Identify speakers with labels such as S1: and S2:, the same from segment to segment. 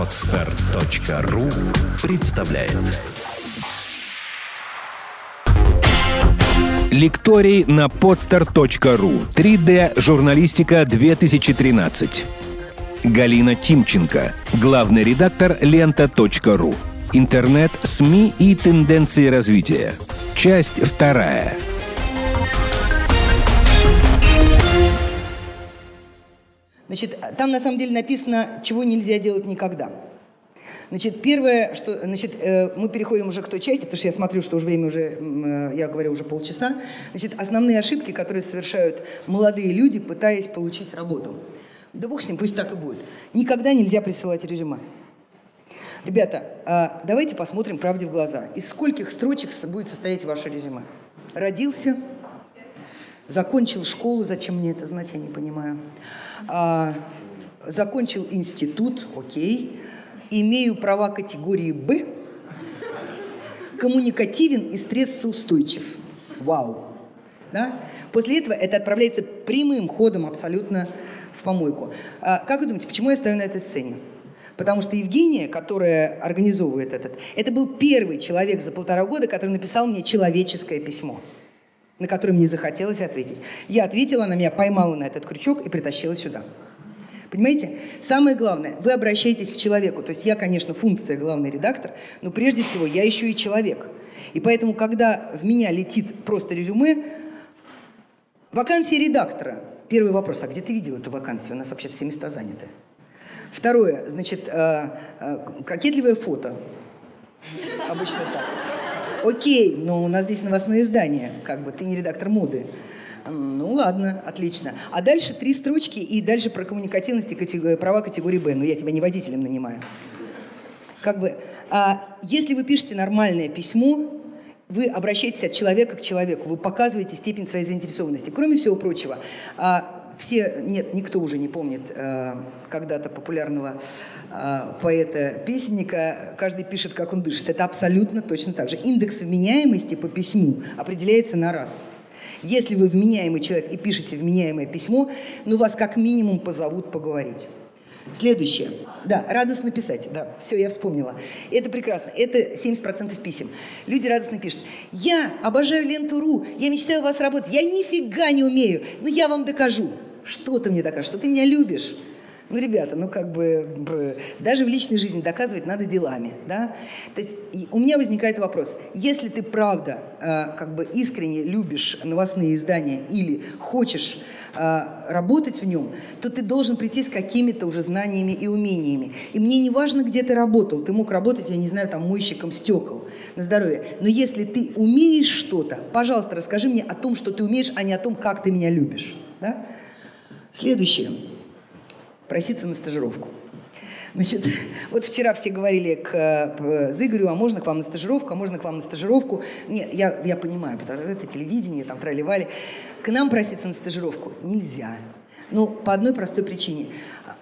S1: Отстар.ру представляет Лекторий на podstar.ru 3D журналистика 2013 Галина Тимченко, главный редактор лента.ру Интернет, СМИ и тенденции развития. Часть вторая.
S2: Значит, там на самом деле написано, чего нельзя делать никогда. Значит, первое, что, значит, э, мы переходим уже к той части, потому что я смотрю, что уже время уже, э, я говорю, уже полчаса. Значит, основные ошибки, которые совершают молодые люди, пытаясь получить работу. Да бог с ним, пусть так и будет. Никогда нельзя присылать резюме. Ребята, а давайте посмотрим правде в глаза. Из скольких строчек будет состоять ваше резюме? Родился, закончил школу, зачем мне это знать, я не понимаю. А, закончил институт, окей. Имею права категории «Б», коммуникативен и стрессоустойчив. Вау. Да? После этого это отправляется прямым ходом абсолютно в помойку. А, как вы думаете, почему я стою на этой сцене? Потому что Евгения, которая организовывает этот, это был первый человек за полтора года, который написал мне человеческое письмо, на которое мне захотелось ответить. Я ответила, она меня поймала на этот крючок и притащила сюда. Понимаете? Самое главное, вы обращаетесь к человеку. То есть я, конечно, функция главный редактор, но прежде всего я еще и человек. И поэтому, когда в меня летит просто резюме, вакансия редактора. Первый вопрос, а где ты видел эту вакансию? У нас вообще все места заняты. Второе, значит, э, э, кокетливое фото. Обычно так. Окей, но у нас здесь новостное издание, как бы, ты не редактор моды. Ну ладно, отлично. А дальше три строчки и дальше про коммуникативность и категории, права категории Б. Но я тебя не водителем нанимаю. Как бы, а если вы пишете нормальное письмо, вы обращаетесь от человека к человеку, вы показываете степень своей заинтересованности. Кроме всего прочего, а, все, нет, никто уже не помнит э, когда-то популярного э, поэта-песенника, каждый пишет, как он дышит. Это абсолютно точно так же. Индекс вменяемости по письму определяется на раз. Если вы вменяемый человек и пишете вменяемое письмо, ну вас как минимум позовут поговорить. Следующее. Да, радостно писать. Да, все, я вспомнила. Это прекрасно. Это 70% писем. Люди радостно пишут. Я обожаю ленту.ру, я мечтаю у вас работать, я нифига не умею, но я вам докажу. Что ты мне докажешь? Что ты меня любишь? Ну, ребята, ну как бы даже в личной жизни доказывать надо делами, да? То есть у меня возникает вопрос: если ты правда э, как бы искренне любишь новостные издания или хочешь э, работать в нем, то ты должен прийти с какими-то уже знаниями и умениями. И мне не важно, где ты работал, ты мог работать, я не знаю, там мойщиком стекол на здоровье. Но если ты умеешь что-то, пожалуйста, расскажи мне о том, что ты умеешь, а не о том, как ты меня любишь, да? Следующее. Проситься на стажировку. Значит, вот вчера все говорили к, к Зыгорю, а можно к вам на стажировку, а можно к вам на стажировку. Нет, я, я понимаю, потому что это телевидение, там тролливали. К нам проситься на стажировку нельзя. Но по одной простой причине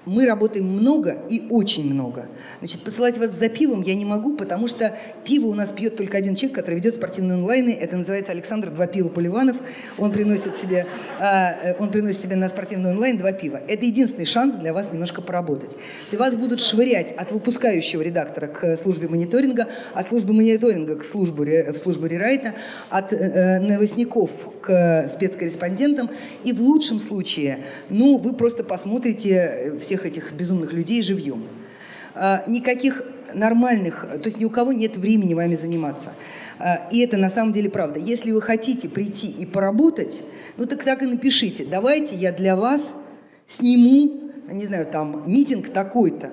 S2: мы работаем много и очень много. Значит, посылать вас за пивом я не могу, потому что пиво у нас пьет только один человек, который ведет спортивные онлайны. Это называется Александр Два пива Поливанов. Он приносит себе, э, он приносит себе на спортивный онлайн два пива. Это единственный шанс для вас немножко поработать. И вас будут швырять от выпускающего редактора к службе мониторинга, от службы мониторинга к службе, в службу рерайта, от э, новостников к спецкорреспондентам. И в лучшем случае, ну, вы просто посмотрите всех этих безумных людей живьем. А, никаких нормальных, то есть ни у кого нет времени вами заниматься. А, и это на самом деле правда. Если вы хотите прийти и поработать, ну так так и напишите. Давайте я для вас сниму, не знаю, там, митинг такой-то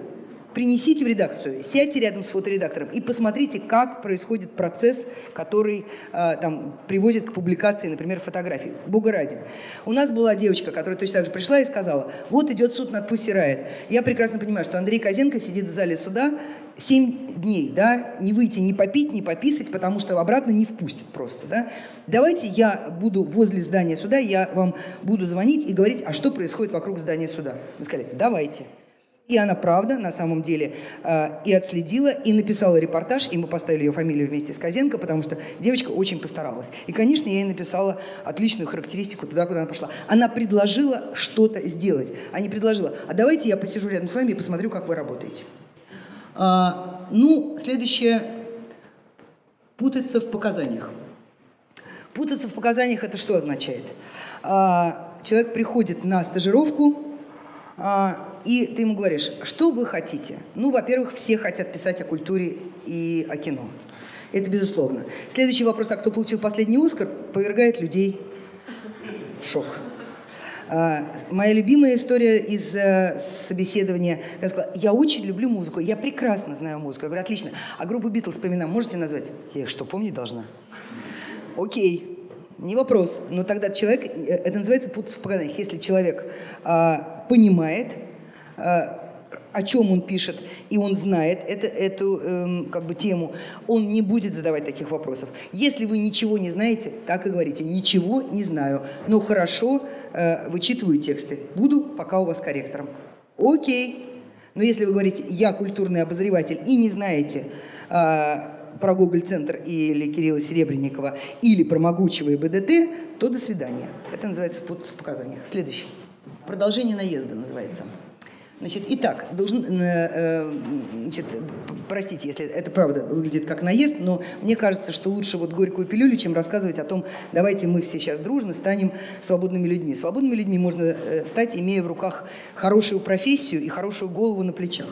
S2: принесите в редакцию, сядьте рядом с фоторедактором и посмотрите, как происходит процесс, который э, там, приводит к публикации, например, фотографий. Бога ради. У нас была девочка, которая точно так же пришла и сказала, вот идет суд над Пусси Райт. Я прекрасно понимаю, что Андрей Козенко сидит в зале суда, семь дней, да, не выйти, не попить, не пописать, потому что обратно не впустят просто, да. Давайте я буду возле здания суда, я вам буду звонить и говорить, а что происходит вокруг здания суда. Вы сказали, давайте. И она, правда, на самом деле, э, и отследила, и написала репортаж, и мы поставили ее фамилию вместе с Козенко, потому что девочка очень постаралась. И, конечно, я ей написала отличную характеристику туда, куда она пошла. Она предложила что-то сделать, а не предложила, а давайте я посижу рядом с вами и посмотрю, как вы работаете. А, ну, следующее. Путаться в показаниях. Путаться в показаниях это что означает? А, человек приходит на стажировку, а, и ты ему говоришь, что вы хотите? Ну, во-первых, все хотят писать о культуре и о кино. Это безусловно. Следующий вопрос, а кто получил последний Оскар, повергает людей в шок. А, моя любимая история из э, собеседования. Я сказала, я очень люблю музыку, я прекрасно знаю музыку. Я говорю, отлично. А группу Битлз по именам можете назвать? Я их что, помнить должна? Окей, не вопрос. Но тогда человек, э, это называется путаться в показаниях. Если человек а, понимает, о чем он пишет, и он знает это, эту эм, как бы тему, он не будет задавать таких вопросов. Если вы ничего не знаете, так и говорите, ничего не знаю, но хорошо э, вычитываю тексты, буду пока у вас корректором. Окей. Но если вы говорите, я культурный обозреватель и не знаете э, про Google-центр или Кирилла Серебренникова, или про могучего и БДТ, то до свидания. Это называется в показаниях. Следующий. Продолжение наезда называется. Значит, итак, должен, э, э, значит, простите, если это правда выглядит как наезд, но мне кажется, что лучше вот горькую пилюлю, чем рассказывать о том, давайте мы все сейчас дружно станем свободными людьми. Свободными людьми можно э, стать, имея в руках хорошую профессию и хорошую голову на плечах.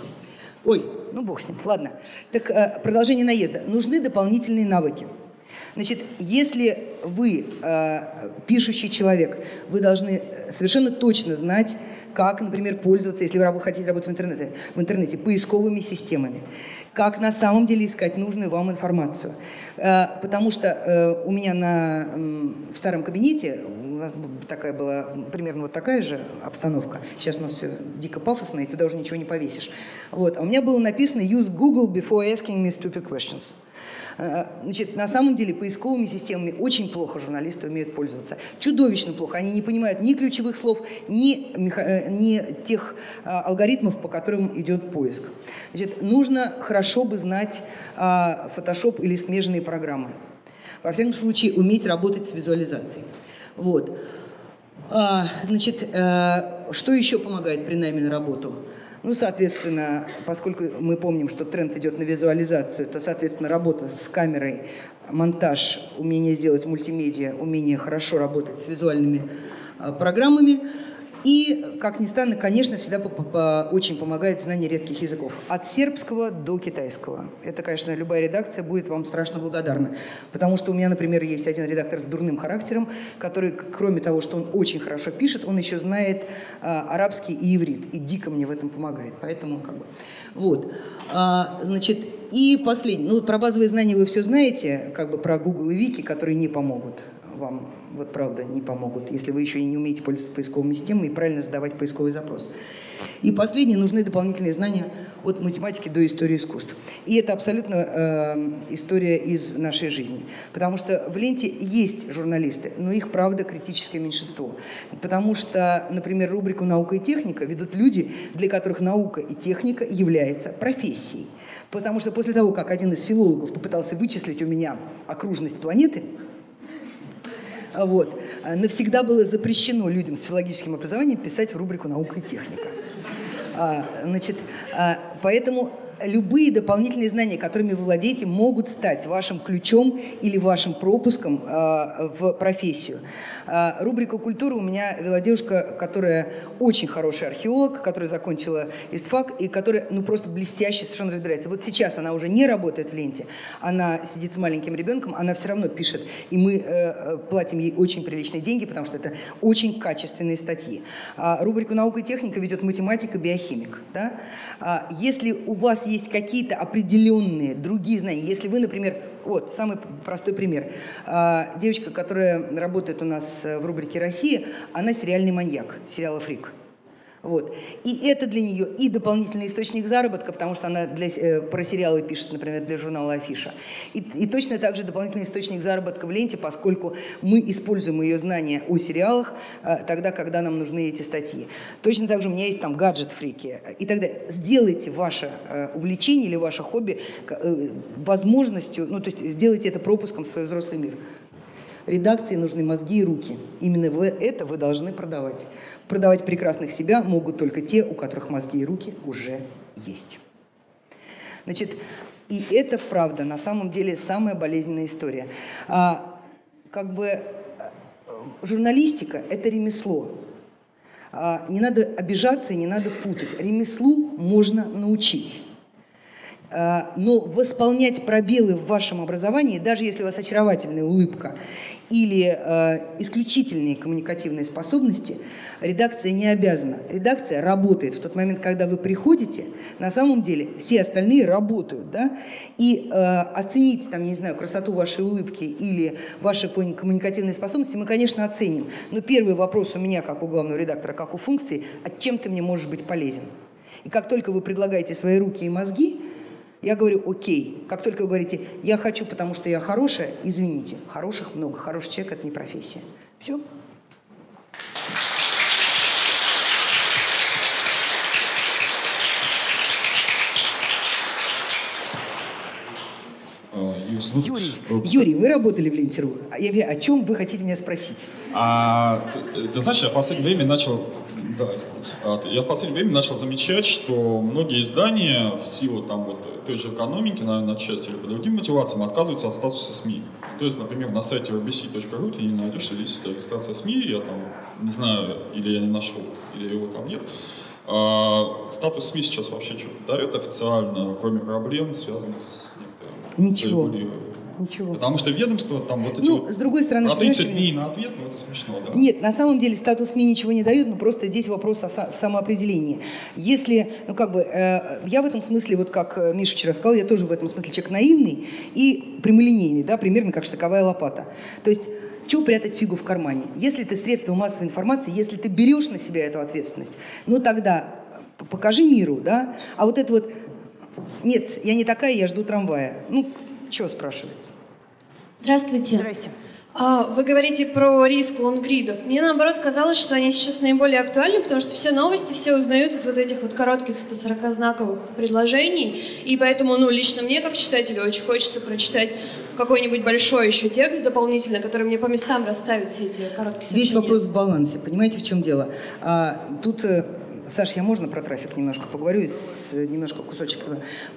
S2: Ой, ну бог с ним, ладно. Так, продолжение наезда. Нужны дополнительные навыки. Значит, если вы пишущий человек, вы должны совершенно точно знать, как, например, пользоваться, если вы хотите работать в интернете, в интернете поисковыми системами, как на самом деле искать нужную вам информацию. Э, потому что э, у меня на, в старом кабинете такая была примерно вот такая же обстановка. Сейчас у нас все дико пафосно, и туда уже ничего не повесишь. Вот. А у меня было написано «Use Google before asking me stupid questions». Э, значит, на самом деле поисковыми системами очень плохо журналисты умеют пользоваться. Чудовищно плохо. Они не понимают ни ключевых слов, ни, э, ни тех э, алгоритмов, по которым идет поиск. Значит, нужно хорошо бы знать Photoshop или смежные программы. Во всяком случае, уметь работать с визуализацией. Вот. Значит, что еще помогает при найме на работу? Ну, соответственно, поскольку мы помним, что тренд идет на визуализацию, то, соответственно, работа с камерой, монтаж, умение сделать мультимедиа, умение хорошо работать с визуальными а, программами – и, как ни странно, конечно, всегда очень помогает знание редких языков. От сербского до китайского. Это, конечно, любая редакция будет вам страшно благодарна. Потому что у меня, например, есть один редактор с дурным характером, который, кроме того, что он очень хорошо пишет, он еще знает а, арабский и иврит. И дико мне в этом помогает. Поэтому как бы... Вот. А, значит, и последнее. Ну, про базовые знания вы все знаете, как бы про Google и Вики, которые не помогут вам вот правда не помогут, если вы еще и не умеете пользоваться поисковыми системами и правильно задавать поисковый запрос. И последнее, нужны дополнительные знания от математики до истории искусств. И это абсолютно э, история из нашей жизни. Потому что в ленте есть журналисты, но их, правда, критическое меньшинство. Потому что, например, рубрику «Наука и техника» ведут люди, для которых наука и техника является профессией. Потому что после того, как один из филологов попытался вычислить у меня окружность планеты, вот. Навсегда было запрещено людям с филологическим образованием писать в рубрику «Наука и техника». А, значит, а, поэтому любые дополнительные знания, которыми вы владеете, могут стать вашим ключом или вашим пропуском э, в профессию. Э, рубрика «Культура» у меня вела девушка, которая очень хороший археолог, которая закончила ИСТФАК и которая ну, просто блестяще совершенно разбирается. Вот сейчас она уже не работает в ленте, она сидит с маленьким ребенком, она все равно пишет, и мы э, платим ей очень приличные деньги, потому что это очень качественные статьи. А рубрику «Наука и техника» ведет математик и биохимик. Да? А если у вас какие-то определенные другие знания, если вы, например, вот, самый простой пример. А, девочка, которая работает у нас в рубрике «Россия», она сериальный маньяк, сериала «Фрик». Вот. И это для нее и дополнительный источник заработка, потому что она для, э, про сериалы пишет, например, для журнала «Афиша». И, и точно так же дополнительный источник заработка в ленте, поскольку мы используем ее знания о сериалах э, тогда, когда нам нужны эти статьи. Точно так же у меня есть там гаджет-фрики и далее. Сделайте ваше э, увлечение или ваше хобби э, возможностью, ну то есть сделайте это пропуском в свой взрослый мир. Редакции нужны мозги и руки. Именно вы, это вы должны продавать. Продавать прекрасных себя могут только те, у которых мозги и руки уже есть. Значит, и это правда, на самом деле самая болезненная история. А, как бы э, журналистика – это ремесло. А, не надо обижаться и не надо путать. Ремеслу можно научить. А, но восполнять пробелы в вашем образовании, даже если у вас очаровательная улыбка или э, исключительные коммуникативные способности, редакция не обязана. Редакция работает в тот момент, когда вы приходите, на самом деле все остальные работают, да, и э, оценить, там, не знаю, красоту вашей улыбки или ваши коммуникативные способности мы, конечно, оценим. Но первый вопрос у меня, как у главного редактора, как у функции, а чем ты мне можешь быть полезен? И как только вы предлагаете свои руки и мозги, я говорю, окей. Как только вы говорите, я хочу, потому что я хорошая, извините, хороших много. Хороший человек – это не профессия. Все.
S3: А,
S2: Юрий, Юрий, вы работали в Ленте.ру. А я, о чем вы хотите меня спросить?
S3: А, ты, ты знаешь, я в последнее время начал да, я в последнее время начал замечать, что многие издания в силу там вот той же экономики, наверное, отчасти или по другим мотивациям отказываются от статуса СМИ. То есть, например, на сайте rbc.ru ты не найдешь, что есть регистрация СМИ, я там не знаю, или я не нашел, или его там нет. А, статус СМИ сейчас вообще что дает официально, кроме проблем, связанных с некоторым
S2: Ничего.
S3: Ничего. Потому что ведомство там вот эти
S2: Ну,
S3: вот
S2: с другой стороны...
S3: на 30 дней на ответ, ну это смешно, да?
S2: Нет, на самом деле статус СМИ ничего не дают, но просто здесь вопрос о в самоопределении. Если, ну как бы, э, я в этом смысле, вот как э, Миша вчера сказал, я тоже в этом смысле человек наивный и прямолинейный, да, примерно как штыковая лопата. То есть чего прятать фигу в кармане? Если ты средство массовой информации, если ты берешь на себя эту ответственность, ну тогда покажи миру, да? А вот это вот, нет, я не такая, я жду трамвая. Ну, чего спрашивается?
S4: Здравствуйте.
S2: Здрасте.
S4: А, вы говорите про риск лонгридов. Мне наоборот казалось, что они сейчас наиболее актуальны, потому что все новости все узнают из вот этих вот коротких 140-знаковых предложений. И поэтому, ну, лично мне, как читателю, очень хочется прочитать какой-нибудь большой еще текст дополнительно, который мне по местам расставит все эти короткие сообщения.
S2: Весь вопрос в балансе. Понимаете, в чем дело? А, тут э, Саш, я можно про трафик немножко поговорю, с, немножко кусочек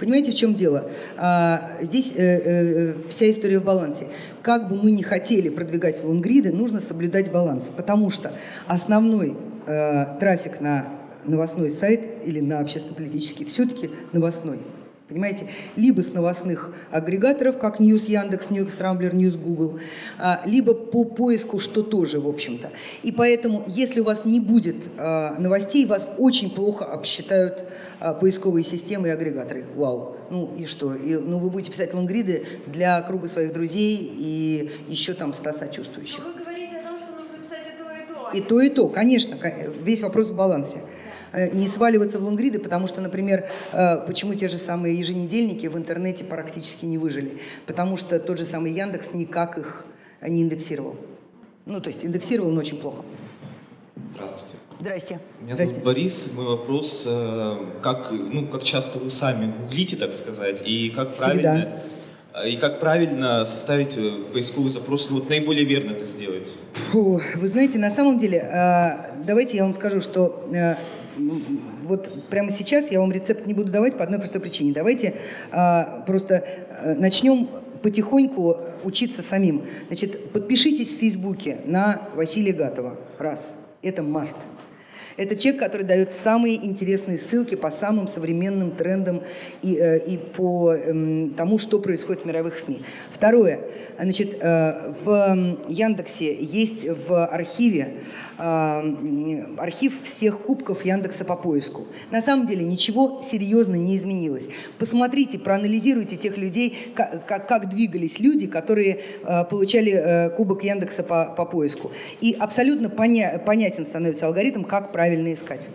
S2: Понимаете, в чем дело? А, здесь э, э, вся история в балансе. Как бы мы ни хотели продвигать лонгриды, нужно соблюдать баланс, потому что основной э, трафик на новостной сайт или на общественно-политический все-таки новостной. Понимаете? Либо с новостных агрегаторов, как News Яндекс, News Рамблер, News Google, а, либо по поиску, что тоже, в общем-то. И поэтому, если у вас не будет а, новостей, вас очень плохо обсчитают а, поисковые системы и агрегаторы. Вау. Ну и что? И, ну вы будете писать лонгриды для круга своих друзей и еще там ста сочувствующих.
S4: вы говорите о том, что нужно писать и то, и то.
S2: И то, и то, конечно. Весь вопрос в балансе. Э, не сваливаться в лонгриды, потому что, например, э, почему те же самые еженедельники в интернете практически не выжили? Потому что тот же самый Яндекс никак их не индексировал. Ну, то есть индексировал, но очень плохо.
S5: Здравствуйте.
S2: Здрасте.
S5: Меня
S2: Здрасте.
S5: зовут Борис. Мой вопрос, э, как, ну, как часто вы сами гуглите, так сказать, и как правильно, и как правильно составить поисковый запрос, ну, вот наиболее верно это сделать?
S2: Фу, вы знаете, на самом деле, давайте я вам скажу, что вот прямо сейчас я вам рецепт не буду давать по одной простой причине. Давайте а, просто а, начнем потихоньку учиться самим. Значит, подпишитесь в Фейсбуке на Василия Гатова. Раз. Это маст. Это человек, который дает самые интересные ссылки по самым современным трендам и, э, и по эм, тому, что происходит в мировых СМИ. Второе. Значит, э, в Яндексе есть в архиве архив всех кубков Яндекса по поиску. На самом деле ничего серьезно не изменилось. Посмотрите, проанализируйте тех людей, как, как, двигались люди, которые получали кубок Яндекса по, по поиску. И абсолютно поня, понятен становится алгоритм, как правильно искать.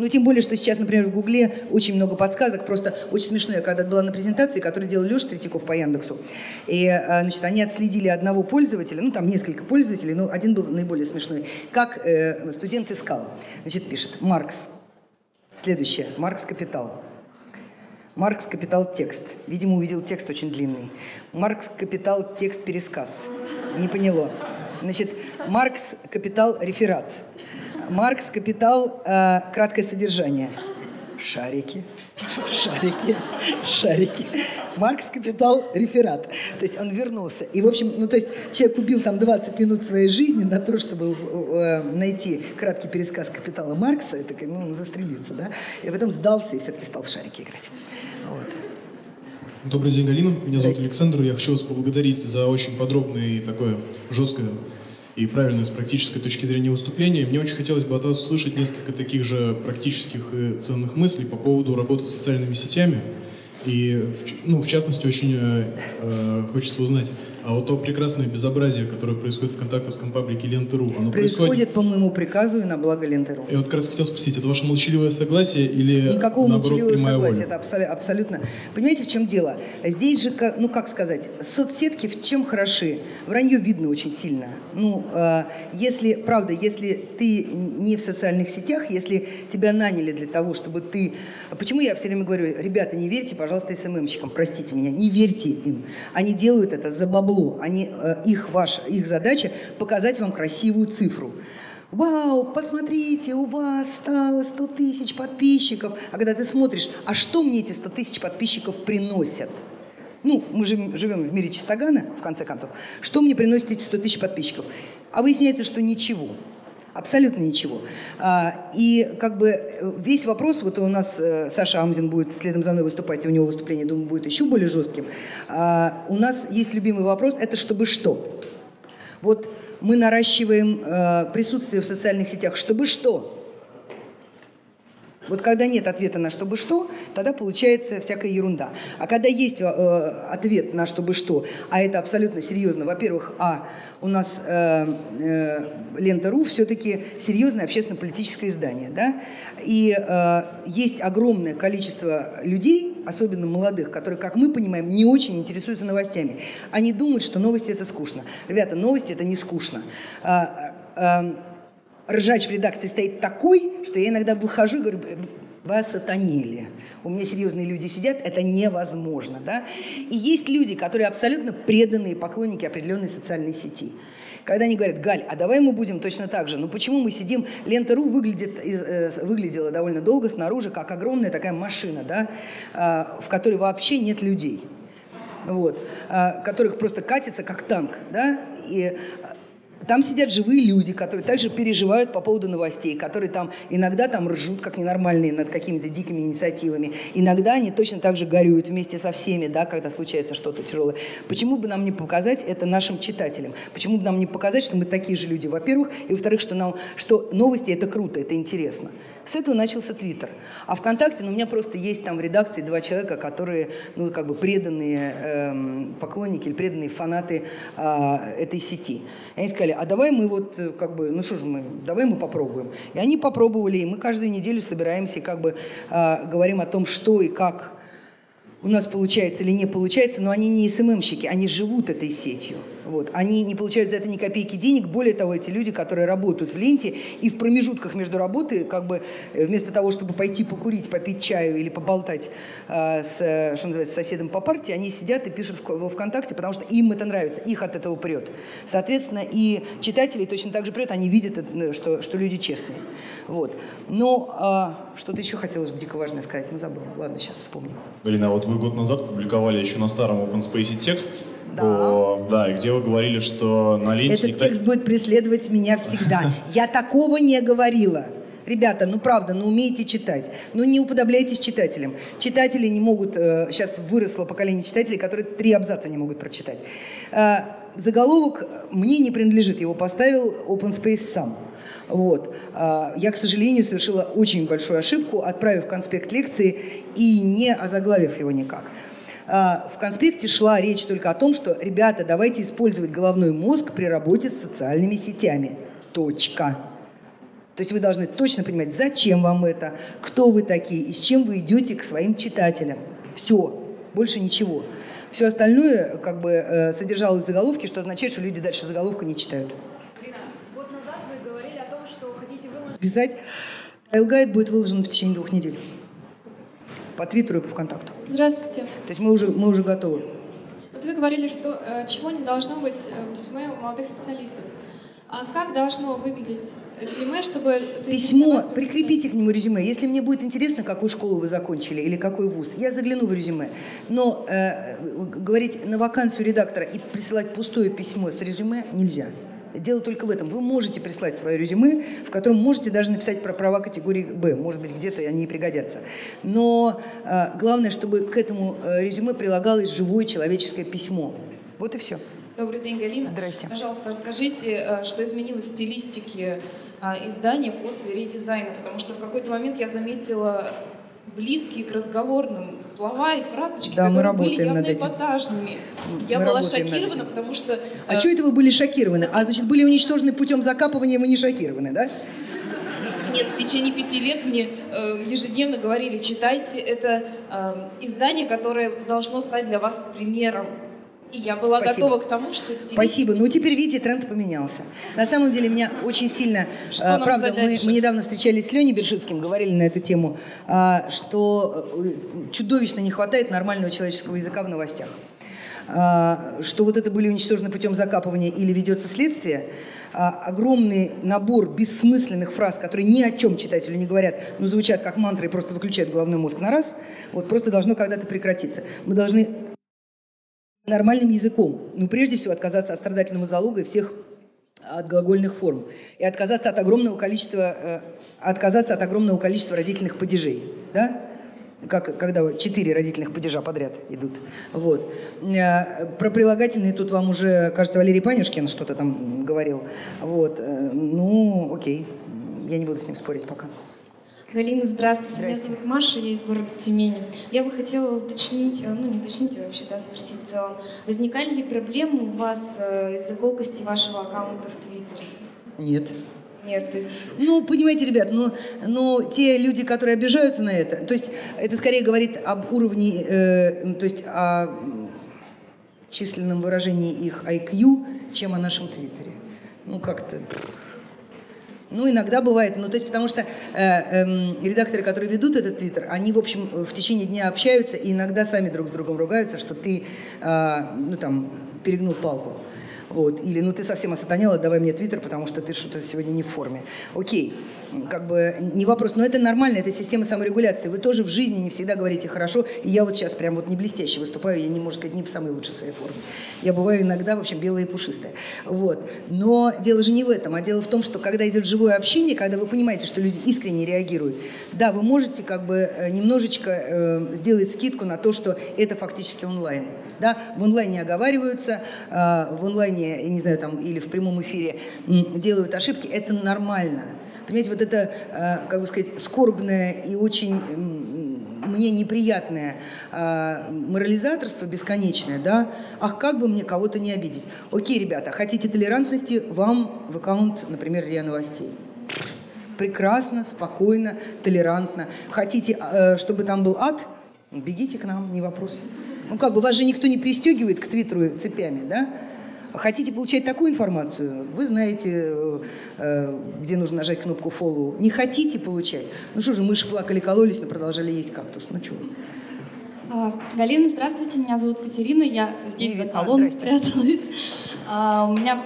S2: Ну, тем более, что сейчас, например, в Гугле очень много подсказок. Просто очень смешно. Я когда была на презентации, которую делал Леша Третьяков по Яндексу, и, а, значит, они отследили одного пользователя, ну, там несколько пользователей, но один был наиболее смешной, как э, студент искал. Значит, пишет, Маркс. Следующее. Маркс Капитал. Маркс Капитал текст. Видимо, увидел текст очень длинный. Маркс Капитал текст пересказ. Не поняло. Значит, Маркс Капитал реферат. Маркс, Капитал, э, краткое содержание. шарики, шарики, шарики. Маркс «Капитал. Реферат». То есть он вернулся. И, в общем, ну, то есть человек убил там 20 минут своей жизни на то, чтобы э, найти краткий пересказ «Капитала» Маркса, и так, ну, застрелиться, да, и потом сдался и все-таки стал в шарики играть. Вот.
S6: Добрый день, Галина. Меня зовут Александр. Я хочу вас поблагодарить за очень подробное и такое жесткое и правильное с практической точки зрения выступления. Мне очень хотелось бы от вас услышать несколько таких же практических и ценных мыслей по поводу работы с социальными сетями. И, ну, в частности, очень э, э хочется узнать, а вот то прекрасное безобразие, которое происходит в контактовском паблике Ленты.ру,
S2: оно происходит... Происходит по моему приказу и на благо Ленты.ру.
S6: Я вот как раз хотел спросить, это ваше молчаливое согласие или
S2: Никакого
S6: наоборот,
S2: молчаливого
S6: согласия,
S2: воля? это абсолютно, абсолютно... Понимаете, в чем дело? Здесь же, ну как сказать, соцсетки в чем хороши? Вранье видно очень сильно. Ну, э, если, правда, если ты не в социальных сетях, если тебя наняли для того, чтобы ты... Почему я все время говорю, ребята, не верьте, пожалуйста, СММщикам, простите меня, не верьте им. Они делают это за бабло бабло. Они, э, их, ваша, их задача показать вам красивую цифру. Вау, посмотрите, у вас стало 100 тысяч подписчиков. А когда ты смотришь, а что мне эти 100 тысяч подписчиков приносят? Ну, мы же живем в мире чистогана, в конце концов. Что мне приносят эти 100 тысяч подписчиков? А выясняется, что ничего. Абсолютно ничего. А, и как бы э, весь вопрос, вот у нас э, Саша Амзин будет следом за мной выступать, и у него выступление, думаю, будет еще более жестким. А, у нас есть любимый вопрос, это чтобы что? Вот мы наращиваем э, присутствие в социальных сетях, чтобы что? Вот когда нет ответа на «чтобы что», тогда получается всякая ерунда. А когда есть э, ответ на «чтобы что», а это абсолютно серьезно, во-первых, а у нас э, э, Лента.ру все-таки серьезное общественно-политическое издание, да, и э, есть огромное количество людей, особенно молодых, которые, как мы понимаем, не очень интересуются новостями. Они думают, что новости это скучно. Ребята, новости это не скучно. Э, э, ржач в редакции стоит такой, что я иногда выхожу и говорю, вас отонили. У меня серьезные люди сидят, это невозможно. Да? И есть люди, которые абсолютно преданные поклонники определенной социальной сети. Когда они говорят, Галь, а давай мы будем точно так же. Ну почему мы сидим? Лента.ру выглядит, э, выглядела довольно долго снаружи, как огромная такая машина, да, э, в которой вообще нет людей. Вот, э, которых просто катится как танк. Да? И там сидят живые люди, которые также переживают по поводу новостей, которые там иногда там ржут, как ненормальные, над какими-то дикими инициативами. Иногда они точно так же горюют вместе со всеми, да, когда случается что-то тяжелое. Почему бы нам не показать это нашим читателям? Почему бы нам не показать, что мы такие же люди, во-первых, и во-вторых, что, нам, что новости – это круто, это интересно. С этого начался Твиттер. А ВКонтакте, ну, у меня просто есть там в редакции два человека, которые, ну, как бы преданные эм, поклонники или преданные фанаты э, этой сети. И они сказали, а давай мы вот, э, как бы, ну что же мы, давай мы попробуем. И они попробовали, и мы каждую неделю собираемся и как бы э, говорим о том, что и как у нас получается или не получается, но они не СММщики, они живут этой сетью. Вот. Они не получают за это ни копейки денег. Более того, эти люди, которые работают в ленте и в промежутках между работой, как бы э, вместо того, чтобы пойти покурить, попить чаю или поболтать э, с, что называется, соседом по партии, они сидят и пишут во ВКонтакте, потому что им это нравится, их от этого прет. Соответственно, и читатели точно так же прет, они видят, э, что, что люди честные. Вот. Но э, что-то еще хотелось дико важное сказать, ну забыл. Ладно, сейчас вспомню.
S7: Галина, а вот вы год назад публиковали еще на старом Open Space текст,
S2: да. По,
S7: да, где вы говорили, что на ленте...
S2: Этот никогда... текст будет преследовать меня всегда. Я такого не говорила. Ребята, ну правда, ну умейте читать. Ну не уподобляйтесь читателям. Читатели не могут... Э, сейчас выросло поколение читателей, которые три абзаца не могут прочитать. Э, заголовок мне не принадлежит. Его поставил Open Space сам. Вот. Э, я, к сожалению, совершила очень большую ошибку, отправив конспект лекции и не озаглавив его никак. А, в конспекте шла речь только о том, что, ребята, давайте использовать головной мозг при работе с социальными сетями. Точка. То есть вы должны точно понимать, зачем вам это, кто вы такие и с чем вы идете к своим читателям. Все, больше ничего. Все остальное как бы э, содержалось в заголовке, что означает, что люди дальше заголовка не читают.
S8: Лина, год назад вы говорили о том, что хотите выложить...
S2: Писать. Айлгайд будет выложен в течение двух недель по Твиттеру и по ВКонтакту.
S4: Здравствуйте.
S2: То есть мы уже, мы уже готовы.
S4: Вот вы говорили, что э, чего не должно быть, э, то есть мы молодых специалистов.
S9: А как должно выглядеть резюме, чтобы
S2: Письмо, прикрепите к нему резюме. Если мне будет интересно, какую школу вы закончили или какой вуз, я загляну в резюме. Но э, говорить на вакансию редактора и присылать пустое письмо с резюме нельзя. Дело только в этом. Вы можете прислать свое резюме, в котором можете даже написать про права категории Б. Может быть, где-то они и пригодятся. Но э, главное, чтобы к этому э, резюме прилагалось живое человеческое письмо. Вот и все.
S10: Добрый день, Галина.
S2: Здрасте.
S10: Пожалуйста, расскажите, э, что изменилось в стилистике э, издания после редизайна, потому что в какой-то момент я заметила близкие к разговорным слова и фразочки,
S2: да,
S10: которые
S2: мы
S10: были явно эпатажными. Я
S2: мы
S10: была шокирована, потому что...
S2: А э... что это вы были шокированы? А значит, были уничтожены путем закапывания, вы не шокированы, да?
S10: Нет, в течение пяти лет мне э, ежедневно говорили, читайте это э, издание, которое должно стать для вас примером. И я была
S2: Спасибо.
S10: готова к тому, что стилистику...
S2: Спасибо. Ну, теперь, видите, тренд поменялся. На самом деле, меня очень сильно...
S10: Что
S2: а, правда, мы, мы недавно встречались с Леней Бершицким, говорили на эту тему, а, что э, чудовищно не хватает нормального человеческого языка в новостях. А, что вот это были уничтожены путем закапывания или ведется следствие, огромный набор бессмысленных фраз, которые ни о чем читателю не говорят, но звучат как мантры и просто выключают головной мозг на раз, вот просто должно когда-то прекратиться. Мы должны нормальным языком. Ну, прежде всего, отказаться от страдательного залога и всех от глагольных форм. И отказаться от огромного количества, э, отказаться от огромного количества родительных падежей. Да? Как, когда четыре родительных падежа подряд идут. Вот. Э, про прилагательные тут вам уже, кажется, Валерий Панюшкин что-то там говорил. Вот. Э, ну, окей. Я не буду с ним спорить пока.
S11: Галина, здравствуйте. здравствуйте. Меня зовут Маша, я из города Тюмени. Я бы хотела уточнить, ну не уточнить, а вообще, да, спросить в целом. Возникали ли проблемы у вас э, из-за колкости вашего аккаунта в Твиттере?
S2: Нет.
S11: Нет, то есть...
S2: Ну, понимаете, ребят, но, но те люди, которые обижаются на это, то есть это скорее говорит об уровне, э, то есть о численном выражении их IQ, чем о нашем Твиттере. Ну, как-то... Ну, иногда бывает, ну, то есть потому что э, э, редакторы, которые ведут этот твиттер, они, в общем, в течение дня общаются и иногда сами друг с другом ругаются, что ты, э, ну, там, перегнул палку. Вот. Или, ну, ты совсем осатанела, давай мне твиттер, потому что ты что-то сегодня не в форме. Окей, как бы не вопрос. Но это нормально, это система саморегуляции. Вы тоже в жизни не всегда говорите хорошо. И я вот сейчас прям вот не блестяще выступаю, я не, можно сказать, не в самой лучшей своей форме. Я бываю иногда, в общем, белая и пушистая. Вот. Но дело же не в этом, а дело в том, что когда идет живое общение, когда вы понимаете, что люди искренне реагируют, да, вы можете как бы э, немножечко э, сделать скидку на то, что это фактически онлайн. Да, в онлайне оговариваются, э, в онлайне я не знаю, там, или в прямом эфире делают ошибки, это нормально. Понимаете, вот это, э, как бы сказать, скорбное и очень мне неприятное э, морализаторство бесконечное, да, ах, как бы мне кого-то не обидеть. Окей, ребята, хотите толерантности, вам в аккаунт, например, РИА Новостей. Прекрасно, спокойно, толерантно. Хотите, э, чтобы там был ад, бегите к нам, не вопрос. Ну как бы вас же никто не пристегивает к Твиттеру цепями, да? Хотите получать такую информацию? Вы знаете, э, где нужно нажать кнопку follow. Не хотите получать? Ну что же, мыши плакали, кололись, но продолжали есть кактус. Ну что?
S12: А, Галина, здравствуйте, меня зовут Катерина, я здесь за колонной спряталась. А, у меня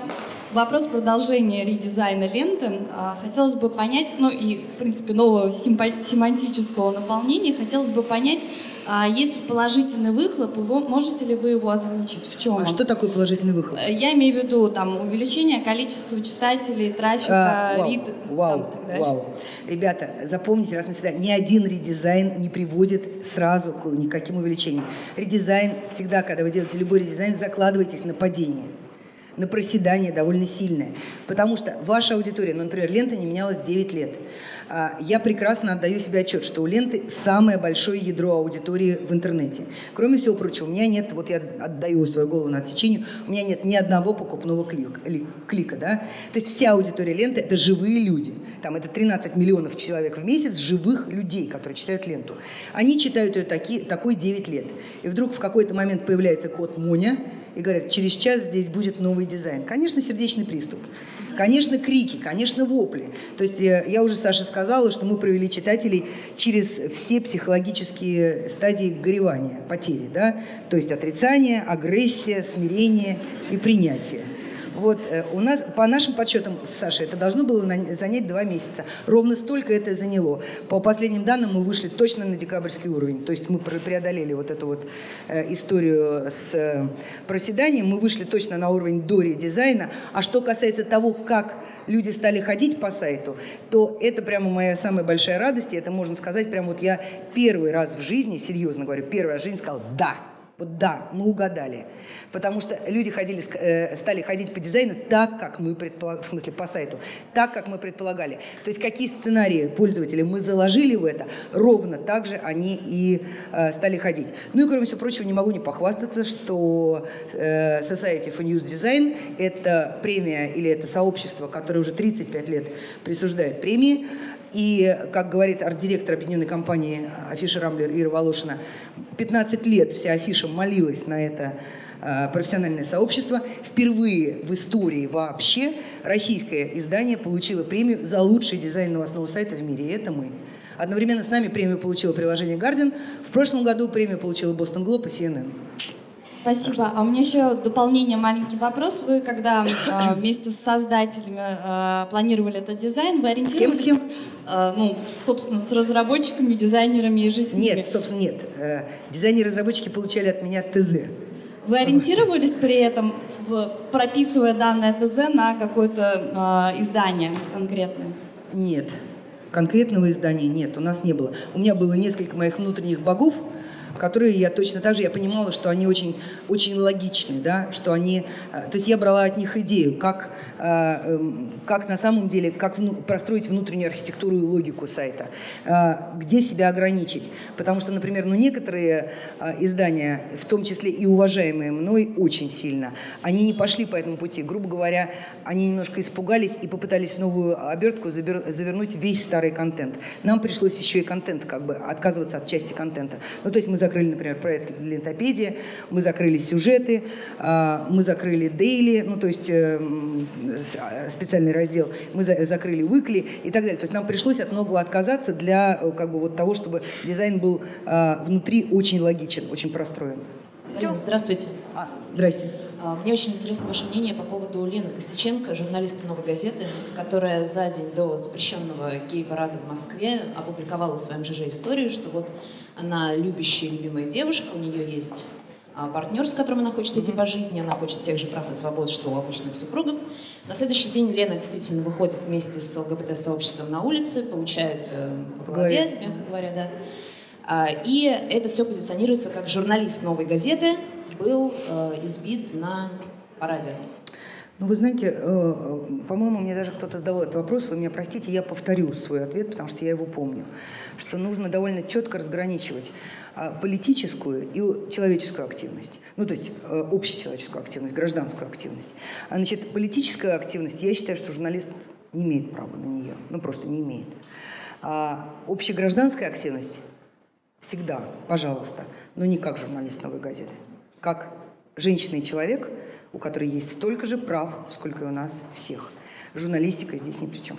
S12: вопрос продолжения редизайна ленты. А, хотелось бы понять, ну и, в принципе, нового семантического наполнения, хотелось бы понять, а есть ли положительный выхлоп, его, можете ли вы его озвучить? В чем?
S2: А
S12: он?
S2: что такое положительный выхлоп?
S12: Э, я имею в виду там увеличение количества читателей, трафика,
S2: а, вау,
S12: рид,
S2: вау,
S12: там, так далее.
S2: Вау. Ребята, запомните раз навсегда, ни один редизайн не приводит сразу к никаким увеличениям. Редизайн, всегда, когда вы делаете любой редизайн, закладывайтесь на падение на проседание довольно сильное. Потому что ваша аудитория, ну, например, лента не менялась 9 лет. А, я прекрасно отдаю себе отчет, что у ленты самое большое ядро аудитории в интернете. Кроме всего прочего, у меня нет, вот я отдаю свою голову на отсечению, у меня нет ни одного покупного клика, клика да? То есть вся аудитория ленты – это живые люди. Там это 13 миллионов человек в месяц живых людей, которые читают ленту. Они читают ее таки, такой 9 лет. И вдруг в какой-то момент появляется код Моня, и говорят, через час здесь будет новый дизайн. Конечно, сердечный приступ. Конечно, крики, конечно, вопли. То есть э, я уже Саше сказала, что мы провели читателей через все психологические стадии горевания, потери. Да? То есть отрицание, агрессия, смирение и принятие. Вот э, у нас, по нашим подсчетам, Саша, это должно было занять два месяца. Ровно столько это заняло. По последним данным мы вышли точно на декабрьский уровень. То есть мы преодолели вот эту вот э, историю с э, проседанием. Мы вышли точно на уровень до редизайна. А что касается того, как люди стали ходить по сайту, то это прямо моя самая большая радость. И это можно сказать, прямо вот я первый раз в жизни, серьезно говорю, первый раз в жизни сказал «да». Вот да, мы угадали. Потому что люди ходили, э, стали ходить по дизайну так, как мы предполагали, в смысле по сайту, так, как мы предполагали. То есть какие сценарии пользователей мы заложили в это, ровно так же они и э, стали ходить. Ну и кроме всего прочего, не могу не похвастаться, что э, Society for News Design – это премия или это сообщество, которое уже 35 лет присуждает премии, и, как говорит арт-директор объединенной компании Афиша Рамблер Ира Волошина, 15 лет вся Афиша молилась на это э, профессиональное сообщество. Впервые в истории вообще российское издание получило премию за лучший дизайн новостного сайта в мире. И это мы. Одновременно с нами премию получило приложение Guardian. В прошлом году премию получила Boston Globe и CNN.
S12: Спасибо. А у меня еще дополнение, маленький вопрос. Вы, когда э, вместе с создателями э, планировали этот дизайн, вы ориентировались...
S2: С кем, с кем?
S12: Э, ну, собственно, с разработчиками, дизайнерами и же с
S2: ними? Нет, собственно, нет. Э, дизайнеры-разработчики получали от меня ТЗ.
S12: Вы ориентировались при этом, прописывая данное ТЗ на какое-то э, издание конкретное?
S2: Нет. Конкретного издания нет, у нас не было. У меня было несколько моих внутренних богов, которые я точно так же, я понимала, что они очень, очень логичны, да, что они, э, то есть я брала от них идею, как, как на самом деле, как вну, простроить внутреннюю архитектуру и логику сайта, э, где себя ограничить, потому что, например, ну некоторые издания, в том числе и уважаемые мной очень сильно, они не пошли по этому пути, грубо говоря, они немножко испугались и попытались в новую обертку завернуть весь старый контент. Нам пришлось еще и контент, как бы отказываться от части контента. Ну, то есть мы закрыли, например, проект лентопедия, мы закрыли сюжеты, а, мы закрыли дейли, ну, то есть э, специальный раздел, мы закрыли weekly и так далее. То есть нам пришлось от многого отказаться для э, как бы, вот того, чтобы дизайн был а, внутри очень логичен, очень простроен.
S13: Здравствуйте.
S2: А, здрасте.
S13: А, мне очень интересно ваше мнение по поводу Лены Костюченко, журналиста «Новой газеты», которая за день до запрещенного гей-парада в Москве опубликовала в своем ЖЖ историю, что вот она любящая, любимая девушка, у нее есть партнер, с которым она хочет идти по жизни, она хочет тех же прав и свобод, что у обычных супругов. На следующий день Лена действительно выходит вместе с ЛГБТ-сообществом на улице, получает э, по голове, мягко говоря, да. А, и это все позиционируется как журналист «Новой газеты», был э, избит на параде.
S2: Ну, вы знаете, э, по-моему, мне даже кто-то задавал этот вопрос, вы меня простите, я повторю свой ответ, потому что я его помню, что нужно довольно четко разграничивать а, политическую и человеческую активность, ну, то есть э, общечеловеческую активность, гражданскую активность. А, значит, политическая активность, я считаю, что журналист не имеет права на нее, ну, просто не имеет. А общегражданская активность всегда, пожалуйста, но не как журналист «Новой газеты» как женщина и человек, у которой есть столько же прав, сколько и у нас всех. Журналистика здесь ни при чем.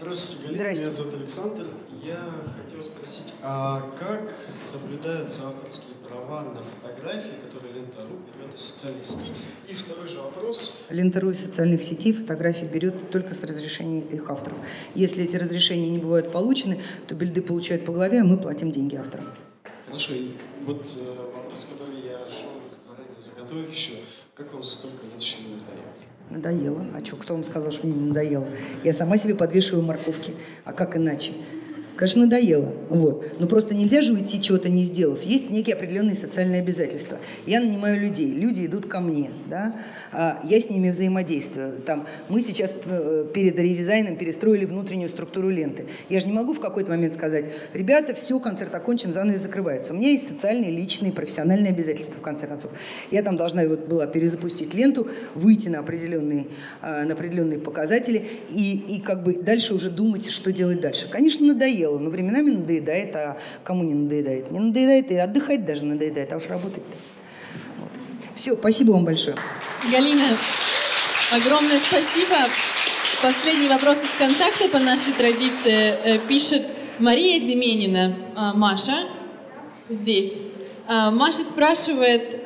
S14: Здравствуйте, Галина. Здравствуйте. Меня зовут Александр. Я хотел спросить, а как соблюдаются авторские права на фотографии, которые Лента.ру берет из социальных сетей? И второй же вопрос.
S2: Лента.ру из социальных сетей фотографии берет только с разрешения их авторов. Если эти разрешения не бывают получены, то бильды получают по голове, а мы платим деньги авторам.
S14: Хорошо. И вот э, вопрос, который заготовив еще, как вам столько лет еще не надоело?
S2: Надоело. А что, кто вам сказал, что мне не надоело? Я сама себе подвешиваю морковки. А как иначе? Конечно, надоело. Вот. Но просто нельзя же уйти, чего-то не сделав. Есть некие определенные социальные обязательства. Я нанимаю людей, люди идут ко мне. Да? А, я с ними взаимодействую. Там, мы сейчас э, перед редизайном перестроили внутреннюю структуру ленты. Я же не могу в какой-то момент сказать, ребята, все, концерт окончен, занавес закрывается. У меня есть социальные, личные, профессиональные обязательства, в конце концов. Я там должна вот была перезапустить ленту, выйти на определенные, а, на определенные показатели и, и как бы дальше уже думать, что делать дальше. Конечно, надоело, но временами надоедает, а кому не надоедает? Не надоедает, и отдыхать даже надоедает, а уж работать-то. Все, спасибо вам большое.
S15: Галина, огромное спасибо. Последний вопрос из контакта по нашей традиции э, пишет Мария Деменина. А, Маша здесь. А, Маша спрашивает,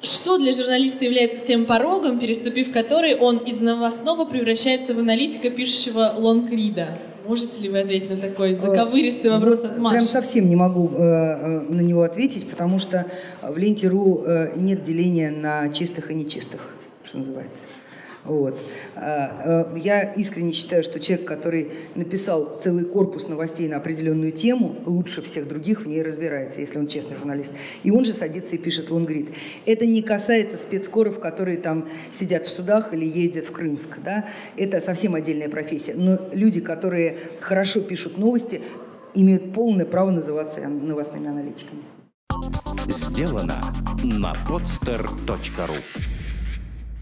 S15: Что для журналиста является тем порогом, переступив который он из новостного превращается в аналитика, пишущего лонгрида? Можете ли вы ответить на такой заковыристый вопрос от Маши?
S2: Прям совсем не могу э, э, на него ответить, потому что в ленте.ру э, нет деления на чистых и нечистых, что называется. Вот. А, э, я искренне считаю, что человек, который написал целый корпус новостей на определенную тему, лучше всех других в ней разбирается, если он честный журналист. И он же садится и пишет лонгрид. Это не касается спецкоров, которые там сидят в судах или ездят в Крымск. Да? Это совсем отдельная профессия. Но люди, которые хорошо пишут новости, имеют полное право называться новостными аналитиками.
S1: Сделано на podster.ru